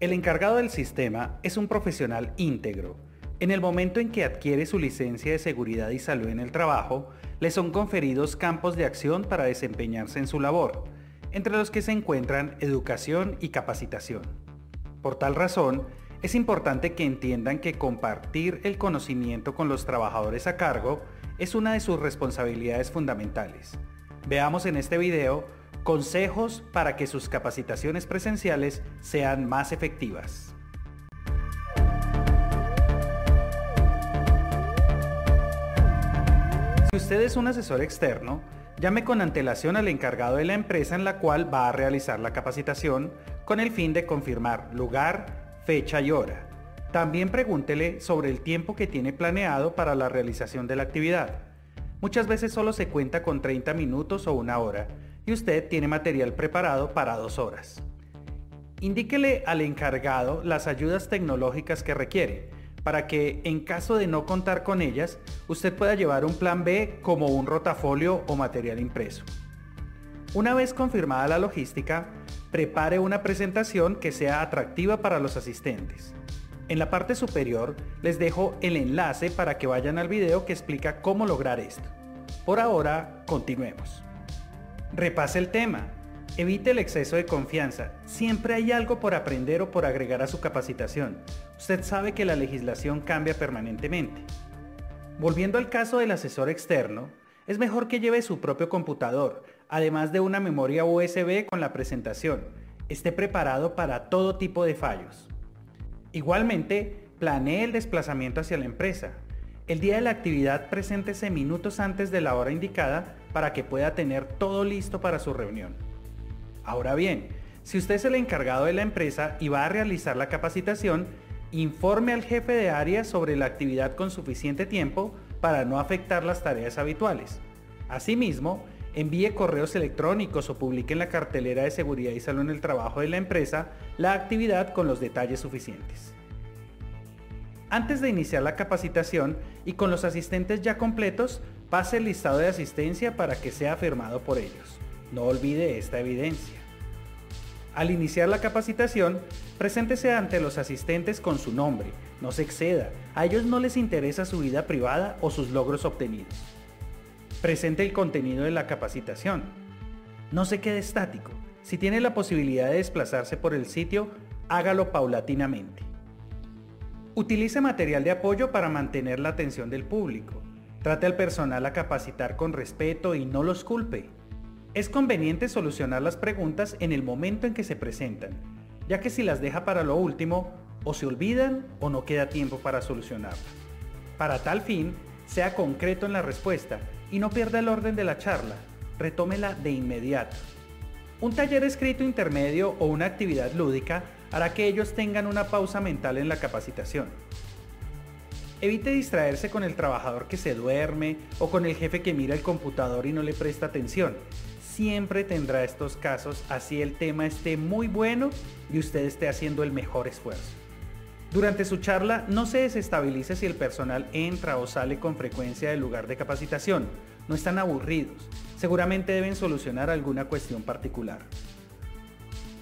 El encargado del sistema es un profesional íntegro. En el momento en que adquiere su licencia de seguridad y salud en el trabajo, le son conferidos campos de acción para desempeñarse en su labor, entre los que se encuentran educación y capacitación. Por tal razón, es importante que entiendan que compartir el conocimiento con los trabajadores a cargo es una de sus responsabilidades fundamentales. Veamos en este video consejos para que sus capacitaciones presenciales sean más efectivas. Si usted es un asesor externo, llame con antelación al encargado de la empresa en la cual va a realizar la capacitación con el fin de confirmar lugar, fecha y hora. También pregúntele sobre el tiempo que tiene planeado para la realización de la actividad. Muchas veces solo se cuenta con 30 minutos o una hora y usted tiene material preparado para dos horas. Indíquele al encargado las ayudas tecnológicas que requiere para que en caso de no contar con ellas, usted pueda llevar un plan B como un rotafolio o material impreso. Una vez confirmada la logística, prepare una presentación que sea atractiva para los asistentes. En la parte superior les dejo el enlace para que vayan al video que explica cómo lograr esto. Por ahora, continuemos. Repase el tema. Evite el exceso de confianza. Siempre hay algo por aprender o por agregar a su capacitación. Usted sabe que la legislación cambia permanentemente. Volviendo al caso del asesor externo, es mejor que lleve su propio computador, además de una memoria USB con la presentación. Esté preparado para todo tipo de fallos. Igualmente, planee el desplazamiento hacia la empresa. El día de la actividad preséntese minutos antes de la hora indicada para que pueda tener todo listo para su reunión. Ahora bien, si usted es el encargado de la empresa y va a realizar la capacitación, informe al jefe de área sobre la actividad con suficiente tiempo para no afectar las tareas habituales. Asimismo, envíe correos electrónicos o publique en la cartelera de seguridad y salud en el trabajo de la empresa la actividad con los detalles suficientes. Antes de iniciar la capacitación y con los asistentes ya completos, pase el listado de asistencia para que sea firmado por ellos. No olvide esta evidencia. Al iniciar la capacitación, preséntese ante los asistentes con su nombre, no se exceda, a ellos no les interesa su vida privada o sus logros obtenidos. Presente el contenido de la capacitación. No se quede estático. Si tiene la posibilidad de desplazarse por el sitio, hágalo paulatinamente. Utilice material de apoyo para mantener la atención del público. Trate al personal a capacitar con respeto y no los culpe. Es conveniente solucionar las preguntas en el momento en que se presentan, ya que si las deja para lo último, o se olvidan o no queda tiempo para solucionarlas. Para tal fin, sea concreto en la respuesta y no pierda el orden de la charla, retómela de inmediato. Un taller escrito intermedio o una actividad lúdica hará que ellos tengan una pausa mental en la capacitación. Evite distraerse con el trabajador que se duerme o con el jefe que mira el computador y no le presta atención. Siempre tendrá estos casos así el tema esté muy bueno y usted esté haciendo el mejor esfuerzo. Durante su charla no se desestabilice si el personal entra o sale con frecuencia del lugar de capacitación. No están aburridos. Seguramente deben solucionar alguna cuestión particular.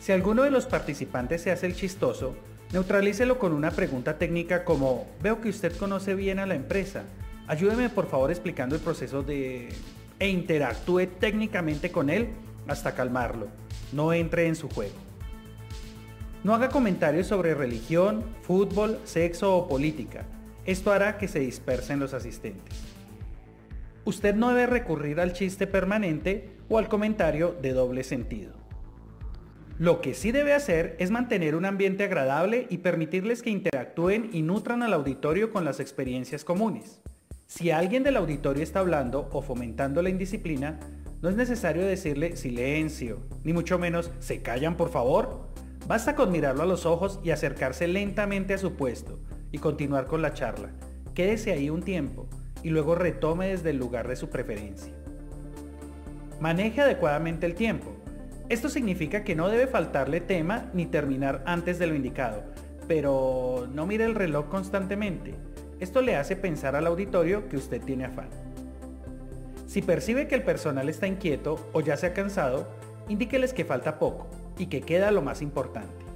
Si alguno de los participantes se hace el chistoso, neutralícelo con una pregunta técnica como, veo que usted conoce bien a la empresa. Ayúdeme por favor explicando el proceso de... e interactúe técnicamente con él hasta calmarlo. No entre en su juego. No haga comentarios sobre religión, fútbol, sexo o política. Esto hará que se dispersen los asistentes. Usted no debe recurrir al chiste permanente o al comentario de doble sentido. Lo que sí debe hacer es mantener un ambiente agradable y permitirles que interactúen y nutran al auditorio con las experiencias comunes. Si alguien del auditorio está hablando o fomentando la indisciplina, no es necesario decirle silencio, ni mucho menos se callan por favor. Basta con mirarlo a los ojos y acercarse lentamente a su puesto y continuar con la charla. Quédese ahí un tiempo y luego retome desde el lugar de su preferencia. Maneje adecuadamente el tiempo. Esto significa que no debe faltarle tema ni terminar antes de lo indicado, pero no mire el reloj constantemente. Esto le hace pensar al auditorio que usted tiene afán. Si percibe que el personal está inquieto o ya se ha cansado, indíqueles que falta poco y que queda lo más importante.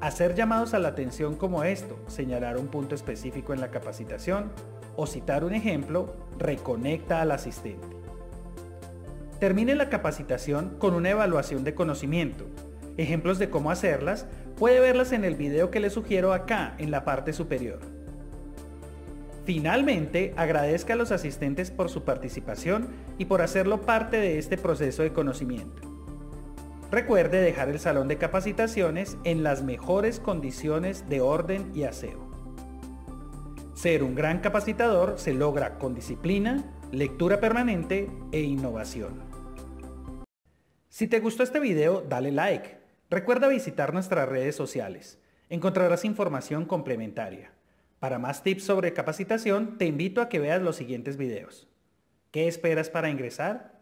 Hacer llamados a la atención como esto, señalar un punto específico en la capacitación o citar un ejemplo, reconecta al asistente. Termine la capacitación con una evaluación de conocimiento. Ejemplos de cómo hacerlas puede verlas en el video que le sugiero acá en la parte superior. Finalmente, agradezca a los asistentes por su participación y por hacerlo parte de este proceso de conocimiento. Recuerde dejar el salón de capacitaciones en las mejores condiciones de orden y aseo. Ser un gran capacitador se logra con disciplina, lectura permanente e innovación. Si te gustó este video, dale like. Recuerda visitar nuestras redes sociales. Encontrarás información complementaria. Para más tips sobre capacitación, te invito a que veas los siguientes videos. ¿Qué esperas para ingresar?